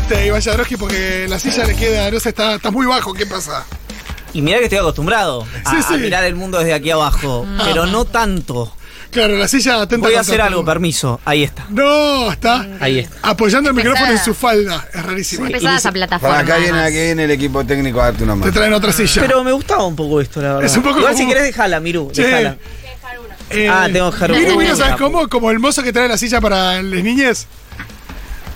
triste, Iván Jadrowski, porque la silla le queda, no sé, está, está muy bajo. ¿Qué pasa? Y mira que estoy acostumbrado a, Sí, a sí. mirar el mundo desde aquí abajo, pero no tanto. Claro, la silla atenta Voy a hacer algo, permiso. Ahí está. No, está Ahí está. apoyando el Pesada. micrófono en su falda. Es rarísimo. Pesada esa plataforma. Para acá viene, además. aquí viene el equipo técnico a darte una Te mano. traen otra silla. Pero me gustaba un poco esto, la verdad. Es un poco Igual como- si querés dejala, Miru, Sí. dejala. Eh, Ah, tengo que dejar un- Vino, vino, Uh, ¿sabes cómo? Como el mozo que trae la silla para las niñas.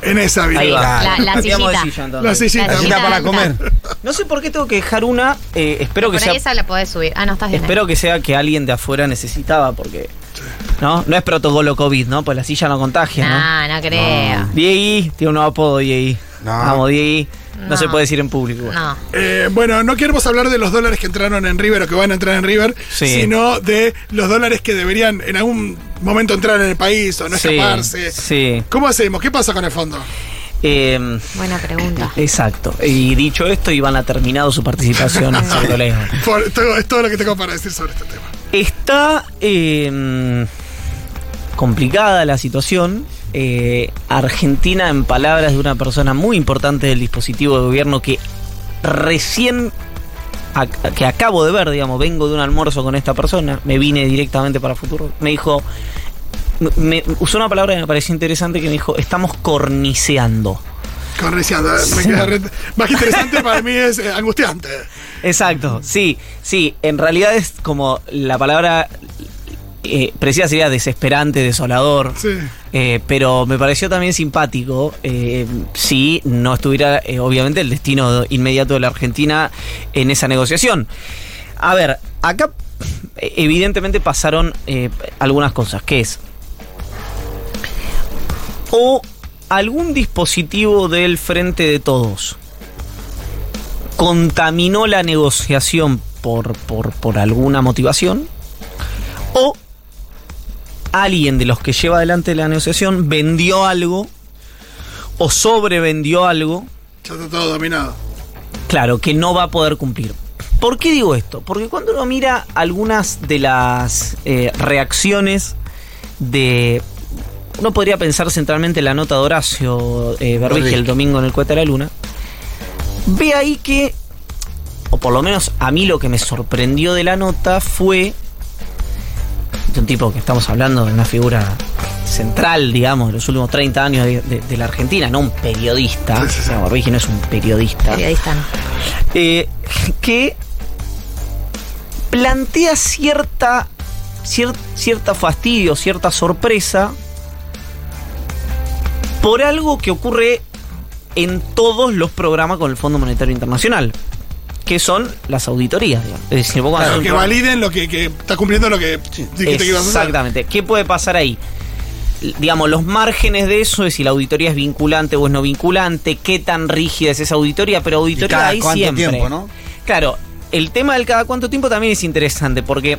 En esa. Ahí va. La- la sillita. silla. La sillita. La Sillita para alta. comer. No sé por qué tengo que dejar una. eh, espero que Por sea. ahí esa la podés subir. Ah, no, estás bien. Espero que sea que alguien de afuera necesitaba, porque. ¿No? No es protocolo COVID, ¿no? Pues la silla no contagia, ¿no? No, no creo. Diegui, tiene un nuevo apodo, Diegui. No. Vamos, Diegui. No, No. se puede decir en público. No. Eh, bueno, no queremos hablar de los dólares que entraron en River o que van a entrar en River, Sí. sino de los dólares que deberían en algún momento entrar en el país o no Sí, escaparse. sí. ¿Cómo hacemos? ¿Qué pasa con el fondo? Eh, Buena pregunta. exacto. Y dicho esto, Iván ha terminado su participación en. Por- todo- es todo lo que tengo para decir sobre este tema. Está eh, complicada la situación. Eh, Argentina, en palabras de una persona muy importante del dispositivo de gobierno que recién, que acabo de ver, digamos, vengo de un almuerzo con esta persona, me vine directamente para Futuro, me dijo, me, usó una palabra que me pareció interesante que me dijo, estamos corniceando. Corriciando, eh, me queda re- más que interesante para mí es eh, angustiante. Exacto, sí, sí, en realidad es como la palabra eh, precisa sería desesperante, desolador. Sí. Eh, pero me pareció también simpático eh, si no estuviera, eh, obviamente, el destino inmediato de la Argentina en esa negociación. A ver, acá evidentemente pasaron algunas cosas, que es o algún dispositivo del Frente de Todos contaminó la negociación por, por, por alguna motivación, o alguien de los que lleva adelante la negociación vendió algo o sobrevendió algo, Ya está todo dominado. claro, que no va a poder cumplir. ¿Por qué digo esto? Porque cuando uno mira algunas de las eh, reacciones de... Uno podría pensar centralmente en la nota de Horacio eh, Berbige el domingo en el Cueta de la Luna. Ve ahí que, o por lo menos a mí lo que me sorprendió de la nota fue de un tipo que estamos hablando de una figura central, digamos, de los últimos 30 años de, de- de la Argentina, no un periodista. Sí, no es un periodista. Periodista no. Eh, que plantea cierta, cier- cierta fastidio, cierta sorpresa por algo que ocurre en todos los programas con el Fondo Monetario Internacional, que son las auditorías. digamos. Es decir, vos que validen lo que, que está cumpliendo lo que dijiste que ibas a hacer. Exactamente. ¿Qué puede pasar ahí? Digamos, los márgenes de eso es si la auditoría es vinculante o es no vinculante, qué tan rígida es esa auditoría, pero auditoría cada hay cuánto siempre. tiempo, ¿no? Claro, el tema del cada cuánto tiempo también es interesante porque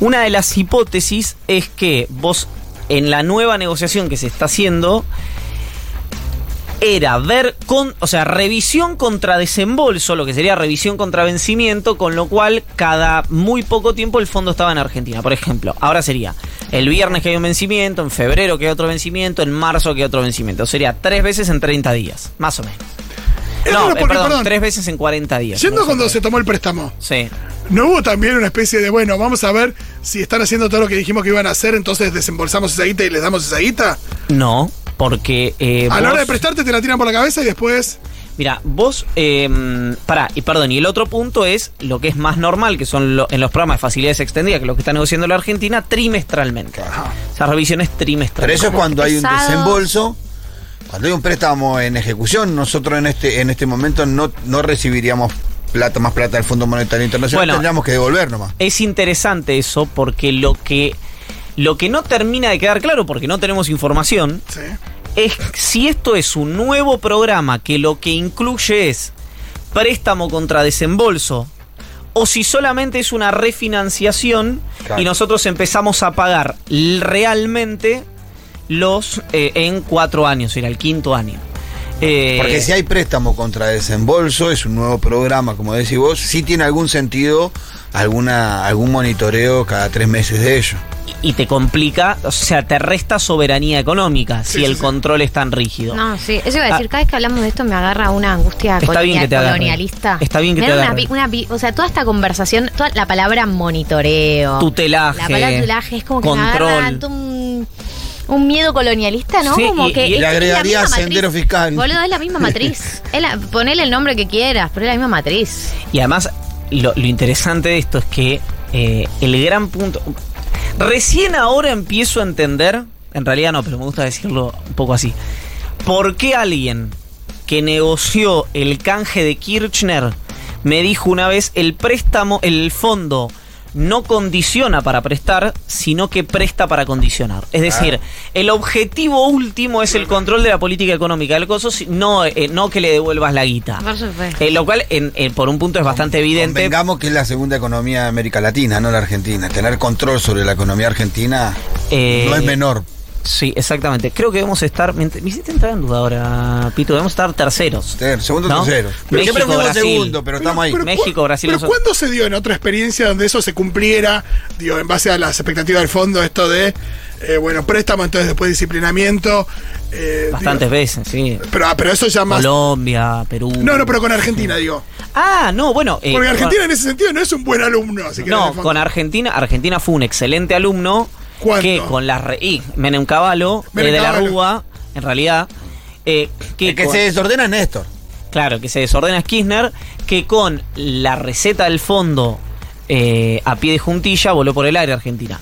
una de las hipótesis es que vos en la nueva negociación que se está haciendo era ver con, o sea, revisión contra desembolso, lo que sería revisión contra vencimiento, con lo cual cada muy poco tiempo el fondo estaba en Argentina. Por ejemplo, ahora sería el viernes que hay un vencimiento, en febrero que hay otro vencimiento, en marzo que hay otro vencimiento. Sería tres veces en 30 días, más o menos. Es no, eh, perdón, perdón, tres veces en 40 días. No sé cuando se tomó el préstamo, Sí. ¿no hubo también una especie de, bueno, vamos a ver si están haciendo todo lo que dijimos que iban a hacer, entonces desembolsamos esa guita y les damos esa guita? No, porque. eh, a la hora de prestarte te la tiran por la cabeza y después... Mira, vos. Eh, pará, y perdón, y el otro punto es lo que es más normal, que son lo- en los programas de facilidades extendidas, que es lo que está negociando la Argentina, trimestralmente. Esas revisiones Pero trimestrales. eso es cuando hay un desembolso. Cuando hay un préstamo en ejecución, nosotros en este en este momento no, no recibiríamos plata más plata del Fondo Monetario Internacional, Bueno. tendríamos que devolver nomás. Es interesante eso porque lo que. Lo que no termina de quedar claro, porque no tenemos información, Sí. es si esto es un nuevo programa que lo que incluye es préstamo contra desembolso o si solamente es una refinanciación Claro. y nosotros empezamos a pagar realmente los eh, en cuatro años, era el quinto año. Eh, Porque si hay préstamo contra desembolso, es un nuevo programa, como decís vos, sí tiene algún sentido alguna algún monitoreo cada tres meses de ello. Y te complica, o sea, te resta soberanía económica Sí, si sí, el sí. control es tan rígido. No, sí, eso iba a decir, Ah. cada vez que hablamos de esto me agarra una angustia Está bien colonia- que te agarre. colonialista. Está bien que Me te da una agarre. una o sea, toda esta conversación, toda la palabra monitoreo. Tutelaje, La palabra tutelaje es como que control. me agarra tanto un, un miedo colonialista, ¿no? Sí, como y- que y- es- Le es la agregaría misma sendero matriz. fiscal. Boludo, es la misma matriz. Es la- ponele el nombre que quieras, pero es la misma matriz. Y además, lo, lo interesante de esto es que eh, el gran punto. Recién ahora empiezo a entender, en realidad no, pero me gusta decirlo un poco así. ¿Por qué alguien que negoció el canje de Kirchner me dijo una vez el préstamo, el fondo no condiciona para prestar, sino que presta para condicionar. Es decir, el objetivo último es el control de la política económica del coso, no, eh, no que le devuelvas la guita. Por supuesto. Eh, lo cual, en- en- por un punto, es bastante evidente. Convengamos que es la segunda economía de América Latina, no la Argentina. Tener control sobre la economía argentina Eh, no es menor. Sí, exactamente. Creo que debemos estar. Me hiciste entrar en duda ahora, Pito. Debemos estar terceros. Ter- Segundo, ¿No? tercero. México, Siempre fuimos Brasil. segundo, pero estamos ahí. México, cu- Brasil, Pero nosotros- ¿cuándo se dio en otra experiencia donde eso se cumpliera? Digo, en base a las expectativas del fondo, esto de, eh, bueno, préstamo, entonces después disciplinamiento. eh, Bastantes digo, veces, sí. Pero, ah, pero eso ya más. Colombia, Perú. No, no, pero con Argentina, digo. Ah, no, bueno. eh, Porque con- Argentina en ese sentido no es un buen alumno. Así que No, con Argentina, Argentina fue un excelente alumno ¿Cuánto? que con la re- y Menem Cavallo, eh, Menem de la. Rúa, en realidad, eh, que, El que con- se desordena es Néstor. claro, que se desordena es Kirchner, que con la receta del fondo eh, a pie de juntilla voló por el aire Argentina.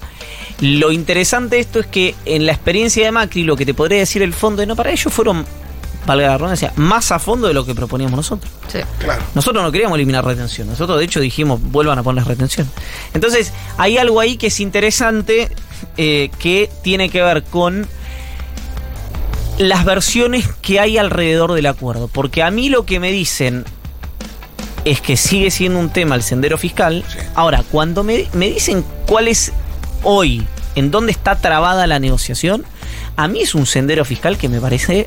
Lo interesante de esto es que en la experiencia de Macri, lo que te podría decir el fondo, no, para ellos fueron, valga la redundancia, más a fondo de lo que proponíamos nosotros. Sí. Claro. Nosotros no queríamos eliminar retención. Nosotros, de hecho, dijimos, vuelvan a poner retención. Entonces, hay algo ahí que es interesante eh, que tiene que ver con las versiones que hay alrededor del acuerdo. Porque a mí lo que me dicen es que sigue siendo un tema el sendero fiscal. Sí. Ahora, cuando me, me dicen cuál es hoy, en dónde está trabada la negociación, a mí es un sendero fiscal que me parece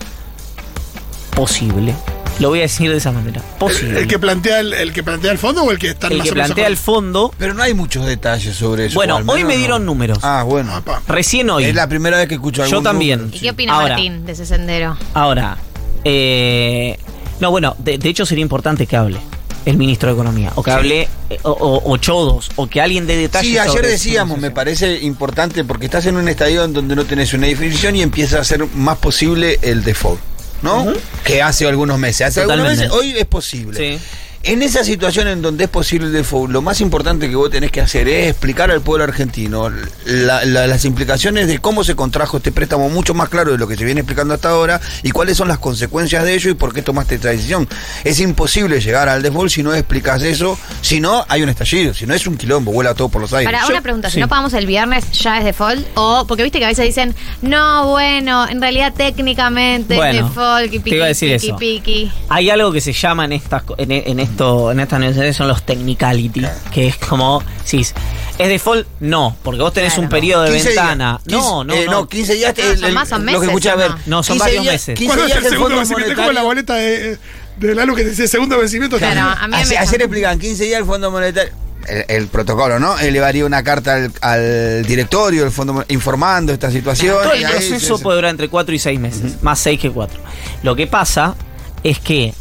posible. Lo voy a decir de esa manera. Posible. el que plantea el, el que plantea el fondo o el que está El más que plantea el fondo. Pero no hay muchos detalles sobre eso. Bueno, hoy me no. dieron números. Ah, bueno. Apa. Recién hoy. Es la primera vez que escucho algún Yo también. número, ¿Y sí. qué opina Ahora. Martín de ese sendero? Ahora, eh, no, bueno, de, de hecho sería importante que hable el ministro de Economía, o que Sí. hable, eh, o, o- o Chodos, o que alguien dé detalles. Sí, ayer sobre decíamos, me parece importante porque estás en un estadio en donde no tenés una definición y empieza a ser más posible el default, ¿no? Que hace algunos meses. Hace algunos meses, hoy es posible. Sí. En esa situación en donde es posible el default, lo más importante que vos tenés que hacer es explicar al pueblo argentino la- la- las implicaciones de cómo se contrajo este préstamo mucho más claro de lo que se viene explicando hasta ahora y cuáles son las consecuencias de ello y por qué tomaste esta decisión. Es imposible llegar al default si no explicas eso, si no hay un estallido, si no es un quilombo, vuela todo por los aires. Para Yo- una pregunta, sí. si no pagamos el viernes, ¿ya es default? O, porque viste que a veces dicen, no, bueno, en realidad técnicamente Bueno, es default, y te iba a decir piqui, eso. piqui. Hay algo que se llama en estas co- en, en esto en estas negociaciones son los technicality, que es como si es default no, porque vos tenés Claro. un periodo de 15 días. ventana. 15 no, no, eh, no. 15 días. El- son el- más, son Lo que meses, escuché, a ¿o ver. no? Son 15 varios días- meses. 15 ¿Cuándo es días el segundo Fondo vencimiento? Tengo la boleta de, de la luz que dice segundo vencimiento. Claro, a mí Ayer, me ayer explican 15 días el Fondo Monetario. El, el protocolo, ¿no? Elevaría una carta al, al directorio del Fondo informando esta situación. Todo el proceso puede durar entre 4 y 6 meses, más 6 que 4. Lo que pasa es que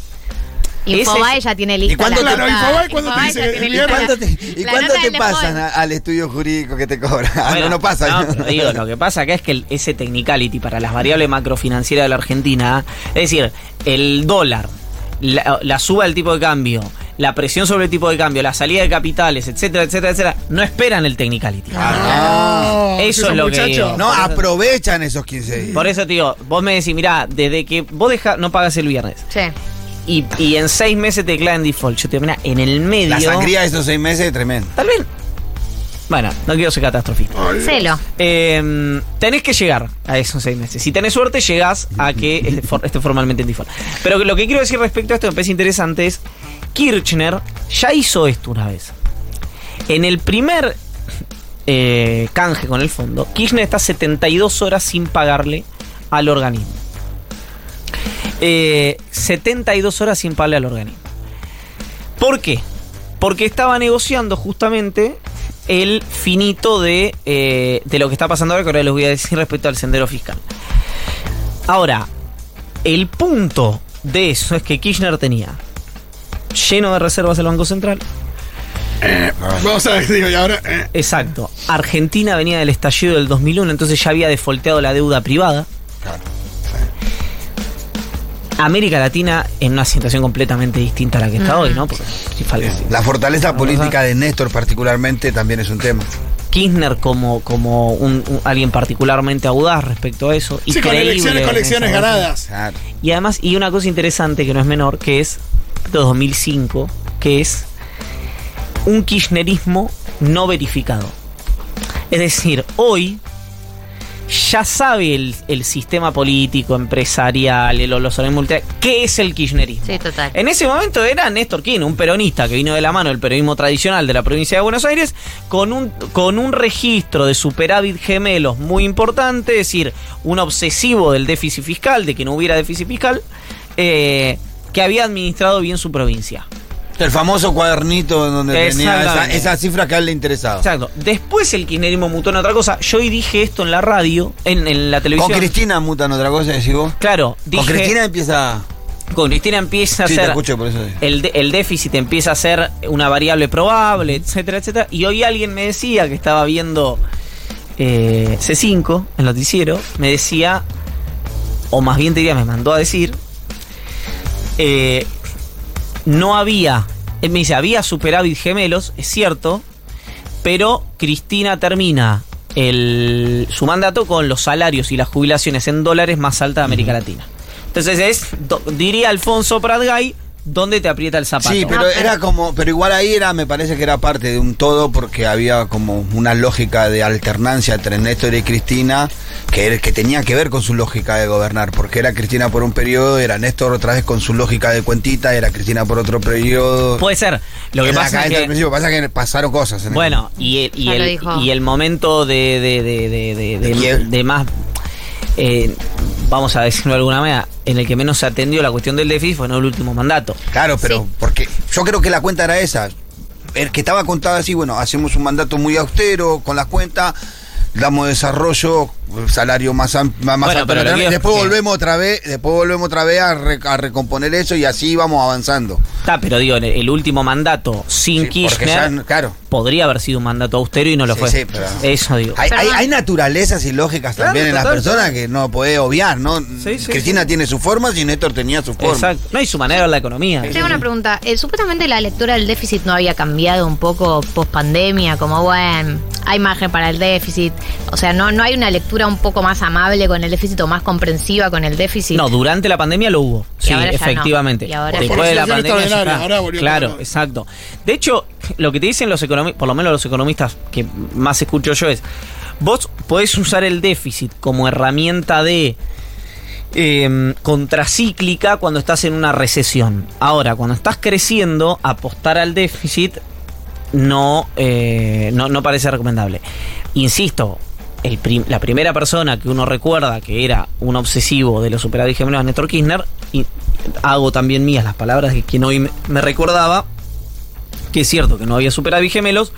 Infobae ya tiene lista. ¿Y cuándo la te- nota. Infobae cuándo te dice que ¿Y te, y te pasan a- al estudio jurídico que te cobran? Ah, Bueno, no, no pasa. no, digo, lo que pasa acá es que el- ese technicality para las variables macrofinancieras de la Argentina, es decir, el dólar, la, la suba del tipo de cambio, la presión sobre el tipo de cambio, la salida de capitales, etcétera, etcétera, etcétera, no esperan el technicality. Ah, Eso esos es lo que muchachos. digo. no, aprovechan esos 15 días. Por eso, tío, vos me decís, mirá, desde que vos deja, no pagas el viernes Sí. Y, y en seis meses te declaran default, yo te digo, mirá, en el medio... La sangría de esos seis meses es tremenda. Tal vez... Bueno, no quiero ser catastrofista. Celo. Eh, tenés que llegar a esos seis meses. Si tenés suerte, llegás a que esté, for- esté formalmente en default. Pero lo que quiero decir respecto a esto, me parece interesante, es Kirchner ya hizo esto una vez. En el primer eh, canje con el fondo, Kirchner está 72 horas sin pagarle al organismo. Eh, 72 horas sin pagarle al organismo. ¿Por qué? Porque estaba negociando justamente el finito de, eh, de lo que está pasando ahora, que ahora les voy a decir respecto al sendero fiscal. Ahora, el punto de eso es que Kirchner tenía lleno de reservas el Banco Central. Vamos a ver, digo, y ahora. eh, Exacto. Argentina venía del estallido del 2001, entonces ya había defolteado la deuda privada. Claro. América Latina en una situación completamente distinta a la que está hoy, ¿no? Porque si falta- La fortaleza política de Néstor particularmente también es un tema. Kirchner como, como un, un- alguien particularmente audaz respecto a eso. sí, con creíble elecciones, en con elecciones ganadas. Claro. Y además, y una cosa interesante que no es menor, que es de 2005, que es un kirchnerismo no verificado. Es decir, hoy ya sabe el, el sistema político, empresarial, el, los organismos multilaterales, qué es el kirchnerismo. Sí, total. En ese momento era Néstor Kirchner, un peronista que vino de la mano del peronismo tradicional de la provincia de Buenos Aires, con un, con un registro de superávit gemelos muy importante, es decir, un obsesivo del déficit fiscal, de que no hubiera déficit fiscal, eh, que había administrado bien su provincia. El famoso cuadernito en donde tenía esa, esa cifra que a él le interesaba. Exacto. Después el kirchnerismo mutó en otra cosa. Yo hoy dije esto en la radio, en, en la Con televisión. Cristina mutan otra cosa, decís vos. Claro, dije, Con Cristina empieza. con Cristina empieza a Sí, te ser escucho por eso. el, el déficit empieza a ser una variable probable, etcétera, etcétera. Y hoy alguien me decía que estaba viendo eh, C5, el noticiero, me decía, o más bien te diría, me mandó a decir, eh, no había, él me dice, había superávit gemelos, es cierto, pero Cristina termina el, su mandato con los salarios y las jubilaciones en dólares más alta de América Latina. Entonces es, diría Alfonso Pratgay, ¿dónde te aprieta el zapato? Sí, pero No, pero- era como, pero igual ahí era, me parece que era parte de un todo porque había como una lógica de alternancia entre Néstor y Cristina que, era- que tenía que ver con su lógica de gobernar, porque era Cristina por un periodo, era Néstor otra vez con su lógica de cuentita, era Cristina por otro periodo. Puede ser. Lo que pasa es que... principio, pasa que pasaron cosas. en el- Bueno, y el, y el, y el momento de, de, de, de, de- ¿De de- quién? de más, eh, vamos a decirlo de alguna manera, en el que menos se atendió la cuestión del déficit fue en el último mandato. Claro, pero Sí. porque yo creo que la cuenta era esa. El que estaba contada así, bueno, hacemos un mandato muy austero con las cuentas, damos desarrollo, salario más, am- más más Bueno, alto. pero después volvemos otra vez, después volvemos otra vez a, re- a recomponer eso y así vamos avanzando. Está, pero digo, en el, último mandato sin Sí, porque Kirchner ya, claro. podría haber sido un mandato austero y no lo Sí, fue. sí, pero- Eso digo. Hay, hay, hay naturalezas y lógicas Claro, también en las personas que no podés obviar, ¿no? Sí, sí, Cristina tiene sus formas y Néstor tenía sus formas. Exacto. No hay su manera de ver la economía. Tengo una pregunta. Eh, supuestamente la lectura del déficit no había cambiado un poco post pandemia, como bueno, hay margen para el déficit. O sea, no, no hay una lectura un poco más amable con el déficit o más comprensiva con el déficit. No, durante la pandemia lo hubo. Y Sí, ahora ya no. efectivamente. Y ahora Después ya de la pandemia. ya ahora claro, exacto. De hecho, lo que te dicen los economistas, por lo menos los economistas que más escucho yo es, vos podés usar el déficit como herramienta de eh, contracíclica cuando estás en una recesión. Ahora, cuando estás creciendo, apostar al déficit no, eh, no, no parece recomendable. Insisto, el prim- la primera persona que uno recuerda que era un obsesivo de los superávit gemelos, Néstor Kirchner, y hago también mías las palabras de quien hoy me, recordaba, que es cierto que no había superávit gemelos,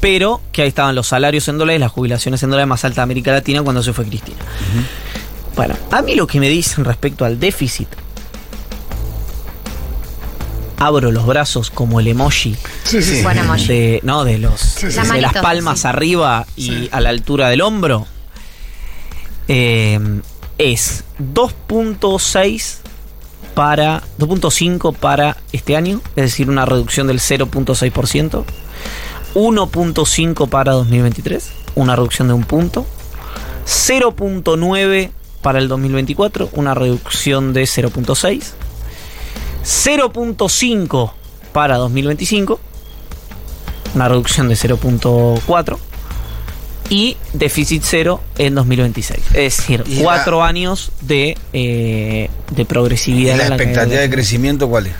pero que ahí estaban los salarios en dólares, las jubilaciones en dólares más alta de América Latina cuando se fue Cristina. Bueno, a mí lo que me dicen respecto al déficit, abro los brazos como el emoji Sí, sí. Buen emoji. de, no, de los sí. de La las palmas sí. arriba y Sí. a la altura del hombro eh, es 2.6 para 2.5 para este año, es decir, una reducción del 0.6%, 1.5 para 2023, una reducción de un punto, 0.9 para el 2024, una reducción de 0.6, 0.5 para 2025, una reducción de 0.4 y déficit cero en 2026. Es decir, Y la- cuatro años de, eh, de ¿Y progresividad. la en la expectativa de crecimiento cuál es?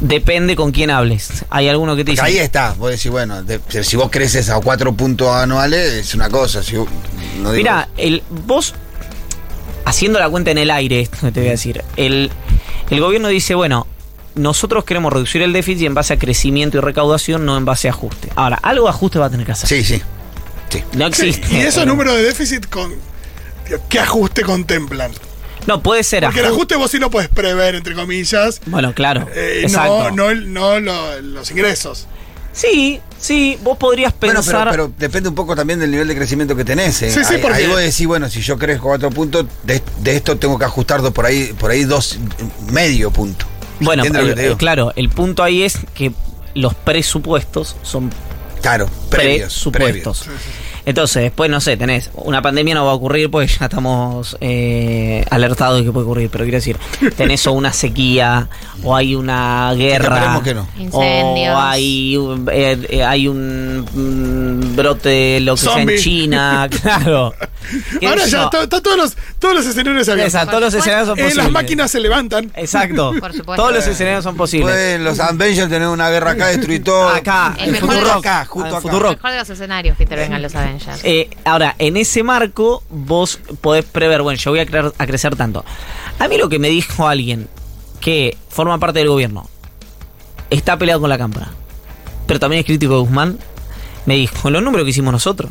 Depende con quién hables. Hay alguno que te dice... ahí está, vos decís, bueno, de- si vos creces a cuatro puntos anuales es una cosa. Si, vos- no digo- Mira, el, vos, haciendo la cuenta en el aire, esto que te voy a decir, el, el gobierno dice, bueno, nosotros queremos reducir el déficit en base a crecimiento y recaudación, no en base a ajuste. Ahora, algo de ajuste va a tener que hacer. Sí, sí. Sí. No Sí, existe. y esos números de déficit con. ¿Qué ajuste contemplan? No, puede ser Porque el ajuste. ajuste vos sí lo puedes prever, entre comillas. Bueno, claro. eh, exacto. no, no, el- no lo- los ingresos. Sí, sí, vos podrías Bueno, pensar. pero, pero depende un poco también del nivel de crecimiento que tenés. ¿eh? Sí, sí, ahí, porque- ahí vos decís, bueno, si yo crezco cuatro puntos, de, de esto tengo que ajustar dos, por ahí, por ahí dos, medio punto. bueno, ¿Entiendes lo el- que te digo? claro, el punto ahí es que los presupuestos son Claro, previos. presupuestos. previos. Entonces, después, no sé, tenés, una pandemia no va a ocurrir porque ya estamos eh, alertados de que puede ocurrir, pero quiero decir, tenés o una sequía, o hay una guerra, esperemos que no. Incendios. o hay, un- eh, eh, hay un mm, brote de lo que sea en China, claro. ¿Qué Ahora ya está, está todos, los, todos los escenarios abiertos. Exacto, todos los Por escenarios son Eh, posibles. las máquinas se levantan. Exacto. Por supuesto. Todos los escenarios son posibles. Pueden los Avengers tener una guerra acá, destruir todo. Acá, El en mejor Futurock. de los- acá, justo en acá. Futurock. Mejor de los escenarios que intervengan los Eh, ahora, en ese marco, vos podés prever, bueno, yo voy a, crear- a crecer tanto. A mí lo que me dijo alguien que forma parte del gobierno, está peleado con la cámara, pero también es crítico de Guzmán, me dijo, los números que hicimos nosotros,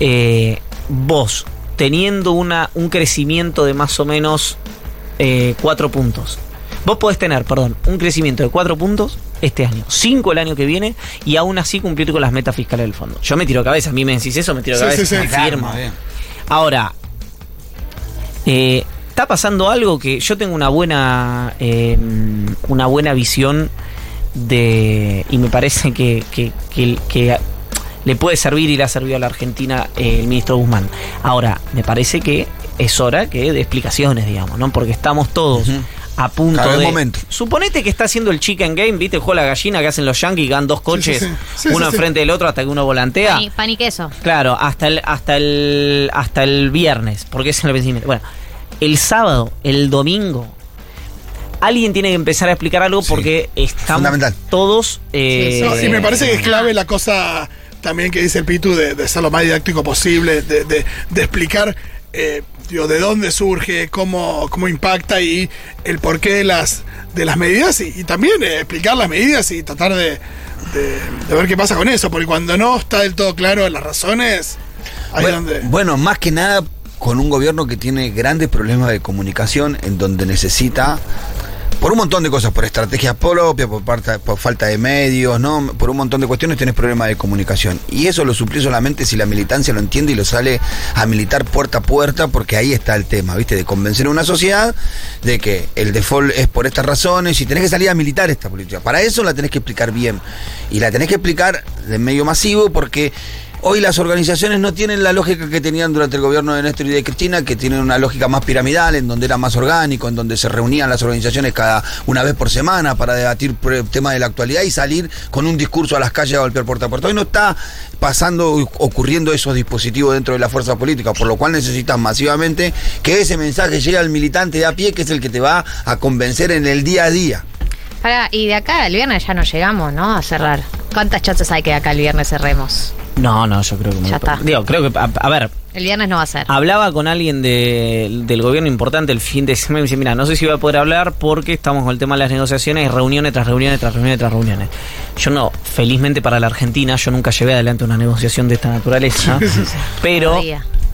eh, vos teniendo una, un crecimiento de más o menos eh, cuatro puntos. Vos podés tener, perdón, un crecimiento de cuatro puntos este año, cinco el año que viene y aún así cumplir con las metas fiscales del fondo. Yo me tiro cabeza, a mí me decís eso, me tiro Sí, cabeza, sí, sí. me firmo. Ahora, eh, está pasando algo que yo tengo una buena, eh, una buena visión de y me parece que, que- que- que le puede servir y le ha servido a la Argentina eh, el ministro Guzmán. Ahora, me parece que es hora que de explicaciones, digamos, ¿no? Porque estamos todos. A punto de. momento. Suponete que está haciendo el chicken game, ¿viste? El juego de la gallina que hacen los yankees, que dan dos coches, sí, sí. Sí, uno sí, sí. enfrente del otro hasta que uno volantea. Pan y, pan y queso. Claro, hasta el, hasta el, hasta el viernes, porque es el vencimiento. Bueno, el sábado, el domingo, alguien tiene que empezar a explicar algo Sí. porque estamos Fundamental. todos. eh, No, y me parece que es clave la cosa también que dice el Pitu de, de ser lo más didáctico posible, de, de- de explicar eh, digo, de dónde surge, cómo, cómo impacta y el porqué de las, de las medidas y, y también eh, explicar las medidas y tratar de, de- de ver qué pasa con eso, porque cuando no está del todo claro las razones, ahí Bueno, donde... bueno, más que nada con un gobierno que tiene grandes problemas de comunicación en donde necesita por un montón de cosas, por estrategia propia, por, por falta de medios, ¿no? Por un montón de cuestiones tienes problemas de comunicación. Y eso lo suplí solamente si la militancia lo entiende y lo sale a militar puerta a puerta, porque ahí está el tema, ¿viste? De convencer a una sociedad de que el default es por estas razones y tenés que salir a militar esta política. Para eso la tenés que explicar bien. Y la tenés que explicar de medio masivo porque Hoy las organizaciones no tienen la lógica que tenían durante el gobierno de Néstor y de Cristina, que tienen una lógica más piramidal, en donde era más orgánico, en donde se reunían las organizaciones cada una vez por semana para debatir temas de la actualidad y salir con un discurso a las calles a golpear puerta a puerta. Hoy no está pasando, ocurriendo esos dispositivos dentro de la fuerza política, por lo cual necesitas masivamente que ese mensaje llegue al militante de a pie, que es el que te va a convencer en el día a día. Pará, y de acá al viernes ya no llegamos, ¿no? A cerrar. ¿Cuántas chances hay que de acá al viernes cerremos? No, no, yo creo que muy Ya está. Digo, creo que. A, a ver, El viernes no va a ser. hablaba con alguien de- del gobierno importante el fin de semana y me dice: Mira, no sé si voy a poder hablar porque estamos con el tema de las negociaciones, reuniones tras reuniones tras reuniones tras reuniones. Yo no, felizmente para la Argentina, yo nunca llevé adelante una negociación de esta naturaleza, pero.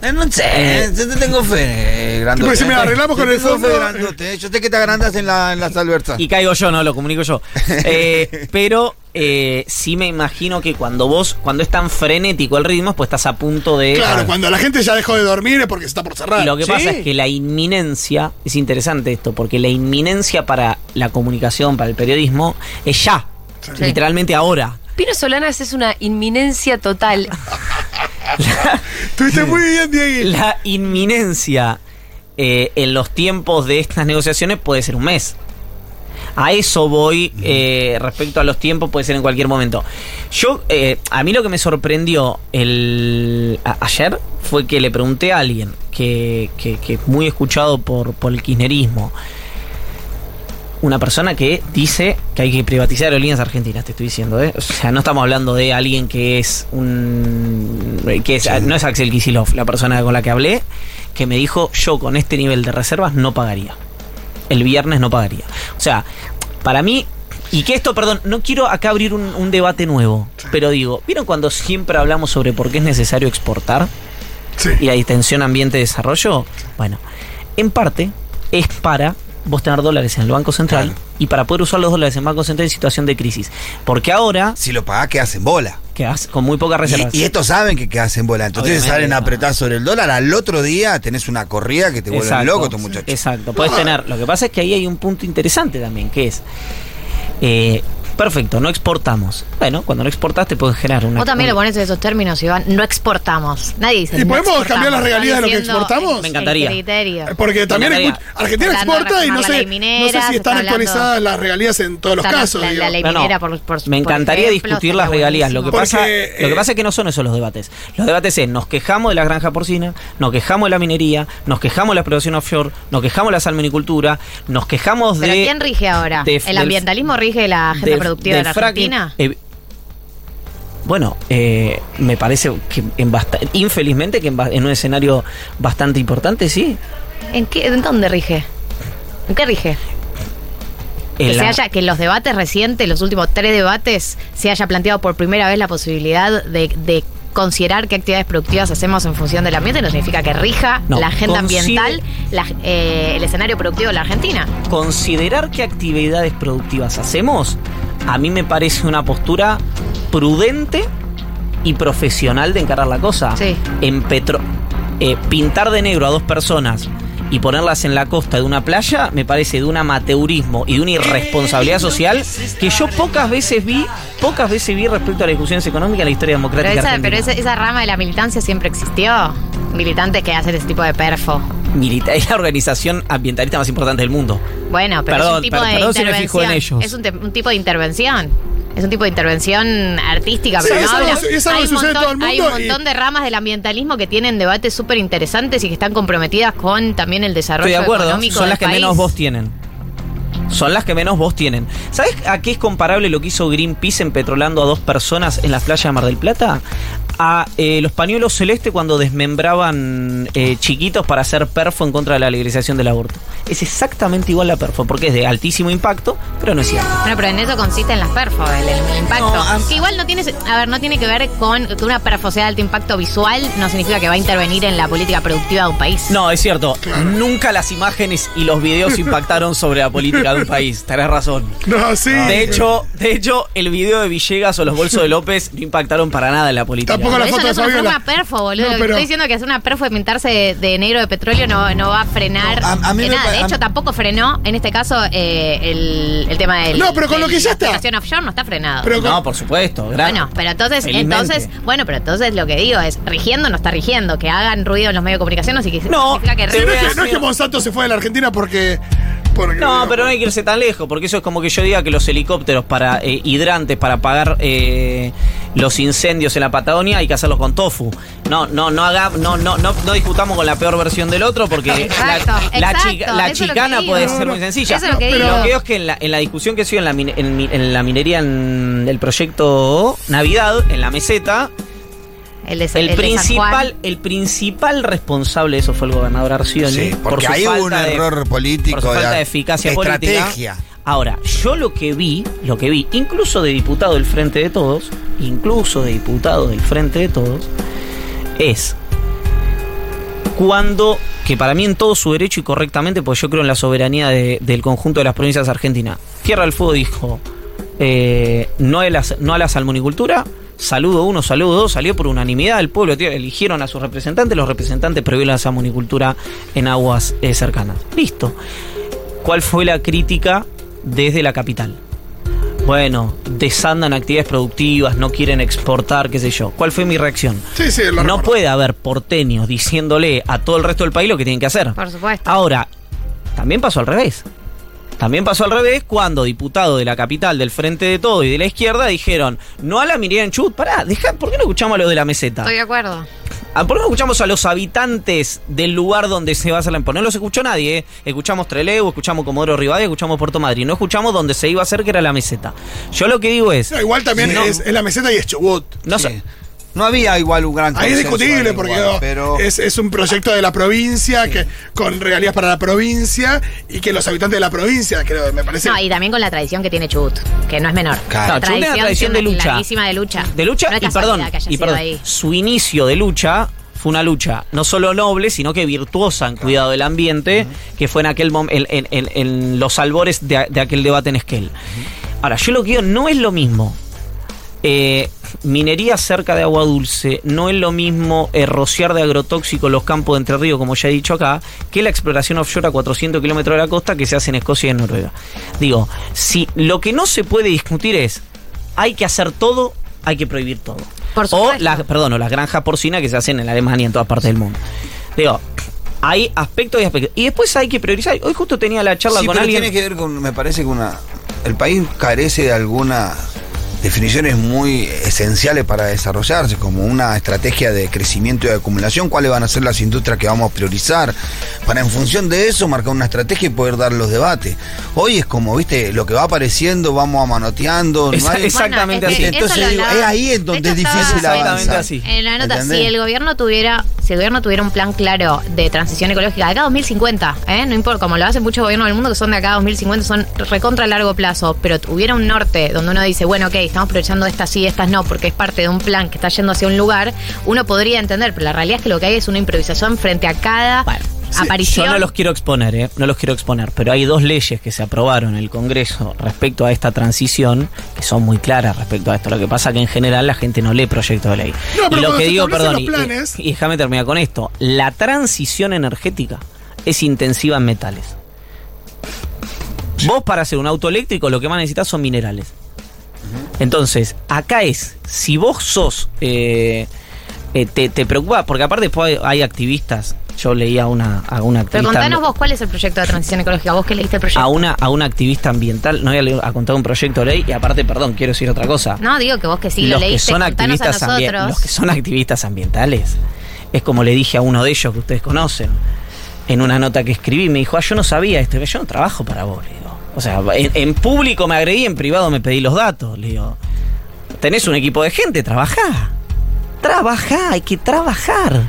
Eh, no sé, Eh, yo te tengo fe, eh, grandote. Si me arreglamos con el fe, grandote. Yo sé que te agrandas en, la, en las albertas. Y caigo yo, no, lo comunico yo. Eh, pero eh, sí me imagino que cuando vos, cuando es tan frenético el ritmo, pues estás a punto de. Claro, cuando la gente ya dejó de dormir es porque se está por cerrar. Lo que Sí. pasa es que la inminencia, es interesante esto, porque la inminencia para la comunicación, para el periodismo, es ya. Sí. Literalmente ahora. Pino Solanas es una inminencia total. Estuviste muy bien, Diego. La inminencia eh, en los tiempos de estas negociaciones puede ser un mes. A eso voy eh, respecto a los tiempos, puede ser en cualquier momento. Yo, eh, a mí lo que me sorprendió el, a- ayer fue que le pregunté a alguien que, que, que es muy escuchado por, por el kirchnerismo, una persona que dice que hay que privatizar aerolíneas argentinas, te estoy diciendo, ¿eh? O sea, no estamos hablando de alguien que es un. que es, no es Axel Kisilov, la persona con la que hablé, que me dijo: Yo con este nivel de reservas no pagaría. El viernes no pagaría. O sea, Para mí, y que esto, perdón, no quiero acá abrir un, un debate nuevo, pero digo, ¿vieron cuando siempre hablamos sobre por qué es necesario exportar Sí. y la distensión ambiente-desarrollo? Bueno, en parte es para vos tener dólares en el Banco Central Claro. y para poder usar los dólares en el Banco Central en situación de crisis. Porque ahora Si lo pagás, quedás en bola. quedás con muy pocas reservas. Y, y estos saben que quedás en bola. Entonces Obviamente, salen a apretar sobre el dólar. Al otro día tenés una corrida que te vuelve Exacto, loco, estos muchachos. Exacto, puedes tener. Lo que pasa es que ahí hay un punto interesante también, que es. eh, perfecto, no exportamos. Bueno, cuando no exportas te puedes generar una. Vos también lo pones en esos términos, Iván. No exportamos. Nadie dice. ¿Y no podemos exportamos. cambiar las regalías de lo que exportamos? Me encantaría. criterio. Porque también encantaría. Argentina exporta y no la sé, no sé si están está actualizadas las regalías en todos los la- casos. la- la ley No, por- por- Me por encantaría ejemplo, discutir las regalías. Lo que, pasa, lo que eh, pasa es que no son esos los debates. Los debates es nos quejamos de la granja porcina, nos quejamos de la minería, nos quejamos de la explotación offshore, nos quejamos de la salmonicultura, nos quejamos ¿Pero de. quién rige ahora? de- ¿El del- ambientalismo rige la agenda de- productiva de, la fracking. Argentina? Eh, bueno, eh, me parece que en infelizmente que en, en un escenario bastante importante, sí. ¿En, qué, ¿En dónde rige? ¿En qué rige? En Que, se haya, que en los debates recientes, los últimos tres debates, se haya planteado por primera vez la posibilidad de, de considerar qué actividades productivas hacemos en función del ambiente, no significa que rija No, la agenda ambiental, la- eh, el escenario productivo de la Argentina. considerar qué actividades productivas hacemos, a mí me parece una postura prudente y profesional de encarar la cosa. Sí. En Petro eh, pintar de negro a dos personas y ponerlas en la costa de una playa me parece de un amateurismo y de una irresponsabilidad social que yo pocas veces vi, pocas veces vi respecto a las discusiones económicas en la historia Pero, democrática esa, pero esa, esa rama de la militancia siempre existió. Militantes que hacen ese tipo de perfo. Milita- es la organización ambientalista más importante del mundo. Bueno, pero es un tipo per- de perdón si me intervención. fijo en ellos. Es un, tipo de intervención. Es un tipo de intervención artística, Sí, pero no habla. hay, un en montón, todo el hay un mundo y- montón de ramas del ambientalismo que tienen debates súper interesantes y que están comprometidas con también el desarrollo Estoy de acuerdo, económico son del las que país. menos voz tienen. Son las que menos voz tienen. ¿Sabes a qué es comparable lo que hizo Greenpeace empetrolando a dos personas en las playas de Mar del Plata? A eh, los pañuelos celestes cuando desmembraban eh, chiquitos para hacer perfo en contra de la legalización del aborto. Es exactamente igual la perfo, porque es de altísimo impacto, pero no es cierto. Bueno, pero en eso consiste en las perfo, el, el impacto. No, que igual no tiene, a ver, no tiene que ver con que una perfo sea de alto impacto visual, no significa que va a intervenir en la política productiva de un país. No, es cierto. Nunca las imágenes y los videos impactaron sobre la política de un país. Tenés razón. No, sí. De hecho, de hecho, el video de Villegas o los bolsos de López no impactaron para nada en la política. La foto no de es una Fabiola. forma perfo, boludo. No, pero- Estoy diciendo que hacer una perfo de pintarse de, de negro de petróleo no, no va a frenar No, a- a mí de me nada. De a- hecho, tampoco frenó, en este caso, eh, el, el tema del. No, pero con lo que ya la está. explotación offshore no está frenado. Pero con- No, por supuesto. gra- bueno, pero entonces, Felizmente. entonces, bueno, pero entonces lo que digo es, rigiendo no está rigiendo, que hagan ruido en los medios de comunicación No, significa que no, es que, no es que Monsanto se fue de la Argentina porque. Porque No, pero no hay que irse tan lejos, porque eso es como que yo diga que los helicópteros para eh, hidrantes para apagar eh, los incendios en la Patagonia hay que hacerlos con tofu. No, no, no haga, no, no, no, no discutamos con la peor versión del otro porque Exacto, la, chica- la chicana puede ser muy sencilla. eso es lo que Pero digo. lo que digo es que en la, en la discusión que se dio en la, en, en la minería en el proyecto Navidad, en la meseta, el, de, el, el de San principal, Juan. el principal responsable de eso fue el gobernador Arcioni. Sí, por porque hubo falta un de- error político. por su falta de eficacia política. estrategia. Ahora, yo lo que vi, lo que vi, incluso de diputado del Frente de Todos, incluso de diputado del Frente de Todos, es cuando, que para mí en todo su derecho y correctamente, porque yo creo en la soberanía de- del conjunto de las provincias argentinas, Tierra del Fuego dijo, eh, no, a la, no a la salmonicultura, saludo uno, saludo dos, salió por unanimidad, el pueblo Tierra- eligieron a sus representantes, los representantes prohibieron la salmonicultura en aguas eh, cercanas. Listo. ¿Cuál fue la crítica desde la capital? Bueno, desandan actividades productivas, no quieren exportar, qué sé yo. ¿Cuál fue mi reacción? Sí, sí, lo No puede haber porteños diciéndole a todo el resto del país lo que tienen que hacer. Por supuesto. Ahora, también pasó al revés. También pasó al revés cuando diputados de la capital, del Frente de Todo y de la izquierda dijeron, no a la minería en Chubut, pará, deja, ¿por qué no escuchamos a los de la meseta? Estoy de acuerdo. Ah, ¿Por qué no escuchamos a los habitantes del lugar donde se va a hacer la empresa? No los escuchó nadie, ¿eh? Escuchamos Trelew, escuchamos Comodoro Rivadavia, escuchamos Puerto Madrid. No escuchamos donde se iba a hacer, que era la meseta. Yo lo que digo es... No, igual también No. es, es la meseta y es Chubut. No Sí. sé. No había igual un gran Ahí es discutible porque igual, pero es, es un proyecto de la provincia que con regalías para la provincia y que los habitantes de la provincia, creo, me parece. No, y también con la tradición que tiene Chubut, que no es menor. Claro. Chubut una tradición de lucha. de lucha. De lucha No es y perdón, y su inicio de lucha fue una lucha no solo noble, sino que virtuosa en cuidado del ambiente, que fue en aquel en, en- en- en los albores de, de aquel debate en Esquel. Ahora, yo lo que digo no es lo mismo. eh, minería cerca de agua dulce, no es lo mismo eh, rociar de agrotóxico los campos de Entre Ríos, como ya he dicho acá, que la exploración offshore a 400 kilómetros de la costa que se hace en Escocia y en Noruega. Digo, si lo que no se puede discutir es, hay que hacer todo, hay que prohibir todo. Por o las, perdón, o las granjas porcinas que se hacen en Alemania y en todas partes del mundo. Digo, hay aspectos y aspectos. Y después hay que priorizar. Hoy justo tenía la charla sí, con pero alguien. tiene que ver con, me parece que una, el país carece de algunas definiciones muy esenciales para desarrollarse, como una estrategia de crecimiento y de acumulación, cuáles van a ser las industrias que vamos a priorizar, para en función de eso marcar una estrategia y poder dar los debates. Hoy es como, viste, lo que va apareciendo, vamos amanoteando, no Esa- hay- Exactamente Bueno, es así. que Entonces digo, es ahí en de donde hecho, es difícil estaba- Exactamente avanzar. así. En la nota, ¿Entendés? si el gobierno tuviera, si el gobierno tuviera un plan claro de transición ecológica de acá a 2050, ¿eh? no importa, como lo hacen muchos gobiernos del mundo que son de acá a 2050, son recontra a largo plazo, pero tuviera un norte donde uno dice, bueno, ok, estamos priorizando estas sí, estas no, porque es parte de un plan que está yendo hacia un lugar, uno podría entender, pero la realidad es que lo que hay es una improvisación frente a cada aparición. Yo no los quiero exponer, ¿eh? no los quiero exponer, pero hay dos leyes que se aprobaron en el Congreso respecto a esta transición que son muy claras respecto a esto. Lo que pasa que en general la gente no lee proyectos de ley. No, pero y lo que se digo, perdón, y, los planes- y déjame terminar con esto. La transición energética es intensiva en metales. Vos para hacer un auto eléctrico lo que más necesitas son minerales. Entonces, acá es, si vos sos, eh, eh, te, te preocupa, porque aparte hay activistas, yo leía a una, a una Pero activista... contanos vos cuál es el proyecto de transición ecológica, vos que leíste el proyecto. a una, a una activista ambiental, no voy a, a contar un proyecto de ley y aparte, perdón, quiero decir otra cosa. No, digo que vos que sí lo los, que leíste, son contanos a nosotros. los que son activistas ambientales, es como le dije a uno de ellos que ustedes conocen, en una nota que escribí, me dijo, ah, yo no sabía esto, yo no trabajo para vos, le digo. O sea, en, en público me agredí, en privado me pedí los datos, le digo. Tenés un equipo de gente, trabajá. Trabajá, hay que trabajar.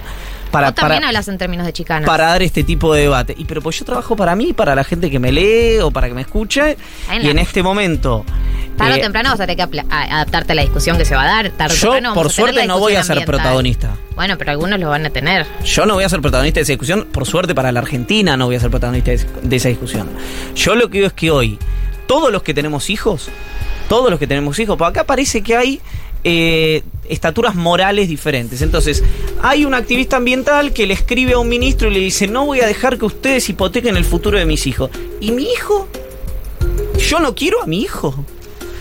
Para, vos también para- hablas en términos de chicanas. para dar este tipo de debate. Y pero pues yo trabajo para mí, para la gente que me lee o para que me escuche. En Y la- en este momento. Tarde o eh, temprano vas a tener que adaptarte a la discusión que se va a dar. Tarde Yo, temprano por suerte, no voy a ser ambiental. protagonista. Bueno, pero algunos lo van a tener. Yo no voy a ser protagonista de esa discusión. Por suerte para la Argentina no voy a ser protagonista de, de esa discusión. Yo lo que digo es que hoy, todos los que tenemos hijos, todos los que tenemos hijos, porque acá parece que hay eh, estaturas morales diferentes. Entonces, hay un activista ambiental que le escribe a un ministro y le dice, no voy a dejar que ustedes hipotequen el futuro de mis hijos. ¿Y mi hijo? Yo no quiero a mi hijo.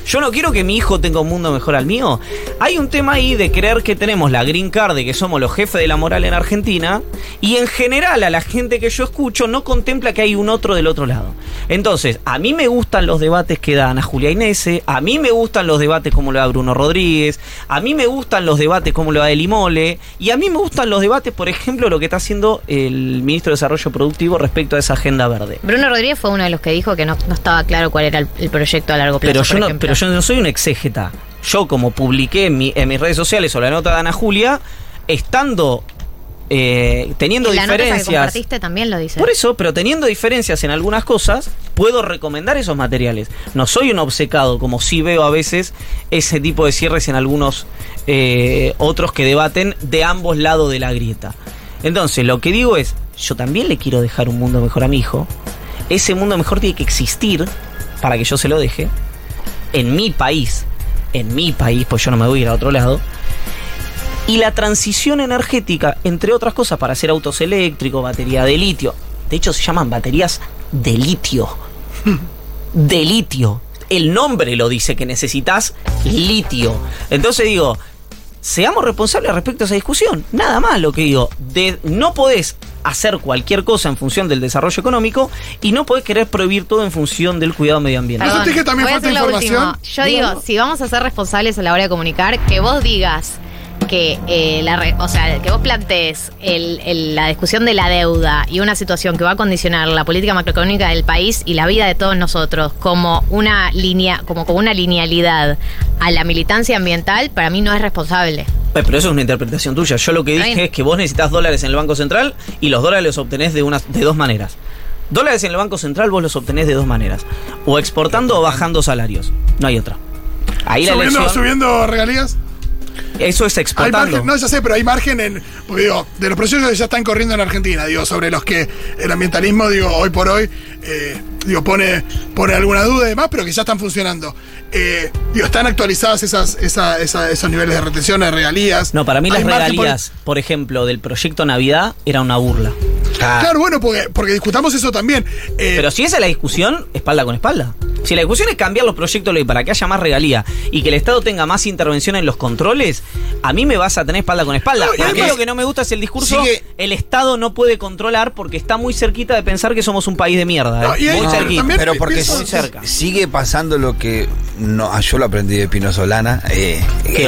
Yo no quiero que mi hijo tenga un mundo mejor al mío. Hay un tema ahí de creer que tenemos la green card, de que somos los jefes de la moral en Argentina, y en general a la gente que yo escucho no contempla que hay un otro del otro lado. Entonces, a mí me gustan los debates que dan a Julia Inese, a mí me gustan los debates como lo da Bruno Rodríguez, a mí me gustan los debates como lo da Eli Mole, y a mí me gustan los debates, por ejemplo, lo que está haciendo el ministro de Desarrollo Productivo respecto a esa agenda verde. Bruno Rodríguez fue uno de los que dijo que no, no estaba claro cuál era el, el proyecto a largo plazo. Pero yo, por no, pero yo no soy un exégeta. Yo, como publiqué en, mi- en mis redes sociales sobre la nota de Ana Julia, estando. eh, teniendo En la nota esa que diferencias. compartiste también lo dice. Por eso, pero teniendo diferencias en algunas cosas, puedo recomendar esos materiales. No soy un obcecado, como sí veo a veces ese tipo de cierres en algunos eh, otros que debaten de ambos lados de la grieta. Entonces, lo que digo es, yo también le quiero dejar un mundo mejor a mi hijo. Ese mundo mejor tiene que existir para que yo se lo deje. En mi país. En mi país, pues yo no me voy a ir a otro lado. Y la transición energética, entre otras cosas, para hacer autos eléctricos, batería de litio. De hecho, se llaman baterías de litio. De litio. El nombre lo dice que necesitas litio. Entonces digo, seamos responsables respecto a esa discusión. Nada más lo que digo. De, no podés hacer cualquier cosa en función del desarrollo económico y no podés querer prohibir todo en función del cuidado medioambiental. ¿No que también falta información? último. Yo digo, si vamos a ser responsables a la hora de comunicar, que vos digas que eh, la re- o sea, que vos plantees el- el- la discusión de la deuda y una situación que va a condicionar la política macroeconómica del país y la vida de todos nosotros como una línea, como con una linealidad a la militancia ambiental, para mí no es responsable. Eh, Pero eso es una interpretación tuya. Yo lo que dije es que vos necesitas dólares en el Banco Central y los dólares los obtenés de, una, de dos maneras. Dólares en el Banco Central vos los obtenés de dos maneras. O exportando o bajando salarios. No hay otra. Ahí la Subiendo, elección, subiendo regalías. Eso es Hay exportando. margen, no, ya sé, pero hay margen en. Porque digo, de los proyectos que ya están corriendo en Argentina, digo, sobre los que el ambientalismo, digo, hoy por hoy, eh, digo, pone, pone alguna duda y demás, pero que ya están funcionando. Eh, digo, están actualizadas esas, esa- esa- esos niveles de retención de regalías. No, para mí las margen por- regalías, por ejemplo, del proyecto Navidad, era una burla. Claro, bueno, porque, porque discutamos eso también. Eh, Pero si esa es la discusión, espalda con espalda. Si la discusión es cambiar los proyectos de ley para que haya más regalía y que el Estado tenga más intervención en los controles, a mí me vas a tener espalda con espalda. No, y a mí además- lo que no me gusta es el discurso, Sigue- el Estado no puede controlar porque está muy cerquita de pensar que somos un país de mierda. No, ¿eh? muy no, cerquita. Pero porque pienso- Muy cerca. sigue pasando lo que no, ah, yo lo aprendí de Pino Solana. eh,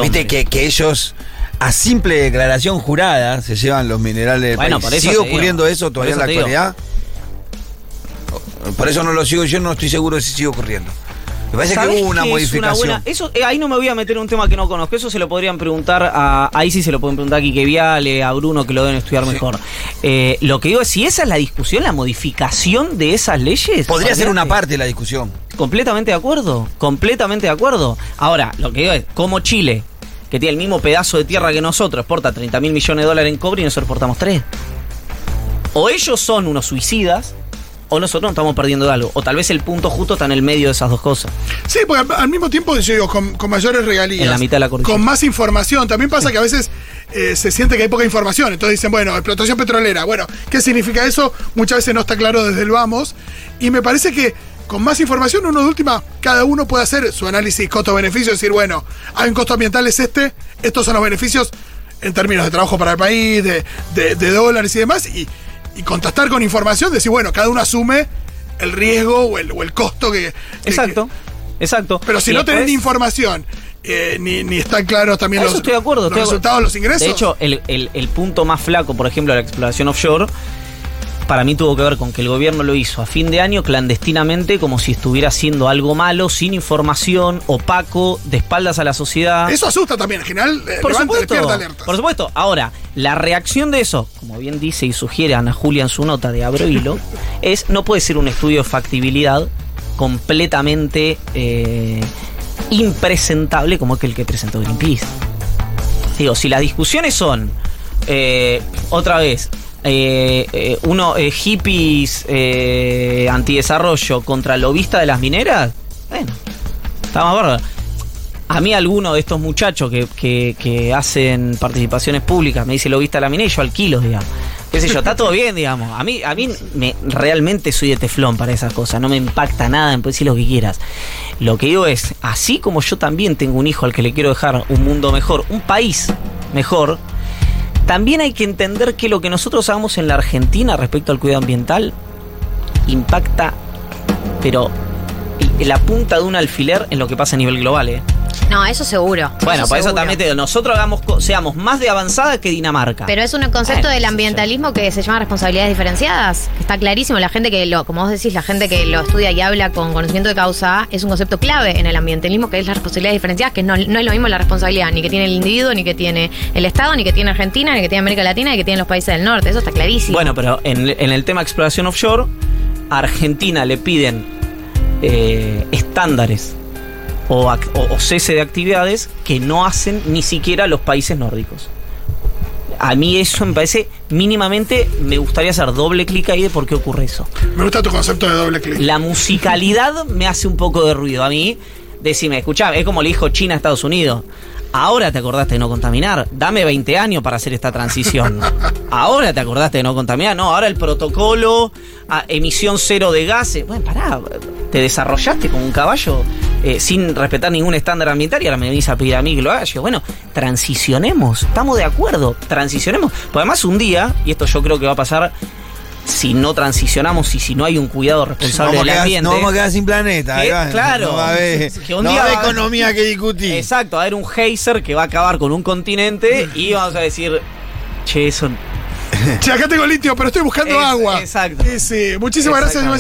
viste que, que ellos a simple declaración jurada se llevan los minerales del Bueno, país. por eso ¿Sigue digo. ocurriendo eso todavía en la digo. actualidad? Por eso no lo sigo, yo no estoy seguro de si sigue ocurriendo. Me parece que ¿Sabés hubo una es modificación. buena- eso, eh, ahí no me voy a meter en un tema que no conozco. Eso se lo podrían preguntar a. Ahí sí se lo pueden preguntar a Quique Viale, a Bruno, que lo deben estudiar mejor. Eh, lo que digo es: si esa es la discusión, la modificación de esas leyes. Podría ser una parte de la discusión. Completamente de acuerdo. Completamente de acuerdo. Ahora, lo que digo es: como Chile, que tiene el mismo pedazo de tierra que nosotros, exporta 30 mil millones de dólares en cobre y nosotros exportamos 3. O ellos son unos suicidas. O nosotros nos estamos perdiendo de algo. O tal vez el punto justo está en el medio de esas dos cosas. Sí, porque al- mismo tiempo, yo digo, con, con mayores regalías. En la mitad de la cordillera. Con más información. También pasa que a veces eh, se siente que hay poca información. Entonces dicen, bueno, explotación petrolera. Bueno, ¿qué significa eso? Muchas veces no está claro desde el vamos. Y me parece que con más información, uno de última, cada uno puede hacer su análisis costo-beneficio. Decir, bueno, hay un costo ambiental, es este. Estos son los beneficios en términos de trabajo para el país, de, de- de dólares y demás. Y, y contrastar con información, decir, bueno, cada uno asume el riesgo o el, o el costo que, que- Exacto. Exacto. pero si no tenés ni información, eh, ni, ni están claros también los, estoy de acuerdo. los estoy de acuerdo. resultados, los ingresos. De hecho, el, el- el punto más flaco, por ejemplo, de la exploración offshore, para mí tuvo que ver con que el gobierno lo hizo a fin de año clandestinamente, como si estuviera haciendo algo malo, sin información, opaco, de espaldas a la sociedad. eso asusta también, en general, eh, Por levanta, supuesto, alertas. por supuesto. Ahora, la reacción de eso, como bien dice y sugiere Ana Julia en su nota de Abro Hilo, es no puede ser un estudio de factibilidad completamente eh, impresentable como aquel que presentó Greenpeace. Digo, si las discusiones son, eh, otra vez, eh, eh, uno, eh, hippies eh, antidesarrollo contra lobista de las mineras, bueno, está más. A mí alguno de estos muchachos que, que- que hacen participaciones públicas me dice lobista de la minera y yo alquilo, digamos. Qué sé yo, está todo bien, digamos. A mí, a mí me, realmente soy de teflón para esas cosas. No me impacta nada en decir lo que quieras. Lo que digo es, así como yo también tengo un hijo al que le quiero dejar un mundo mejor, un país mejor, también hay que entender que lo que nosotros hagamos en la Argentina respecto al cuidado ambiental impacta, pero la punta de un alfiler en lo que pasa a nivel global, ¿eh? No, eso seguro. Bueno, por eso seguro. también te digo, nosotros hagamos, seamos más de avanzada que Dinamarca. Pero es un concepto del ambientalismo que se llama responsabilidades diferenciadas. Está clarísimo. La gente que lo, como vos decís, la gente que lo estudia y habla con conocimiento de causa es un concepto clave en el ambientalismo que es las responsabilidades diferenciadas, que no, no es lo mismo la responsabilidad ni que tiene el individuo, ni que tiene el Estado, ni que tiene Argentina, ni que tiene América Latina, ni que tienen los países del norte. Eso está clarísimo. Bueno, pero en, en el tema exploración offshore, a Argentina le piden eh, estándares o, ac- o- o cese de actividades que no hacen ni siquiera los países nórdicos. A mí eso me parece mínimamente, me gustaría hacer doble clic ahí de por qué ocurre eso. Me gusta tu concepto de doble clic. La musicalidad me hace un poco de ruido. A mí, decime, escuchá, es como le dijo China a Estados Unidos. Ahora te acordaste de no contaminar. Dame 20 años para hacer esta transición. Ahora te acordaste de no contaminar. No, ahora el protocolo, a emisión cero de gases. Bueno, pará, te desarrollaste como un caballo eh, sin respetar ningún estándar ambiental y ahora me venís a pedir a mí que lo haga. Yo, bueno, transicionemos. Estamos de acuerdo, transicionemos. Pues además un día, y esto yo creo que va a pasar si no transicionamos y si no hay un cuidado responsable del ambiente. no vamos a quedar sin planeta. Que- claro. No va a haber, Que un no día va a haber economía que discutir. Exacto, va a haber un geyser que va a acabar con un continente y vamos a decir, che, eso Che, acá tengo litio, pero estoy buscando Es- agua. exacto. Sí, sí. Muchísimas gracias, Iván.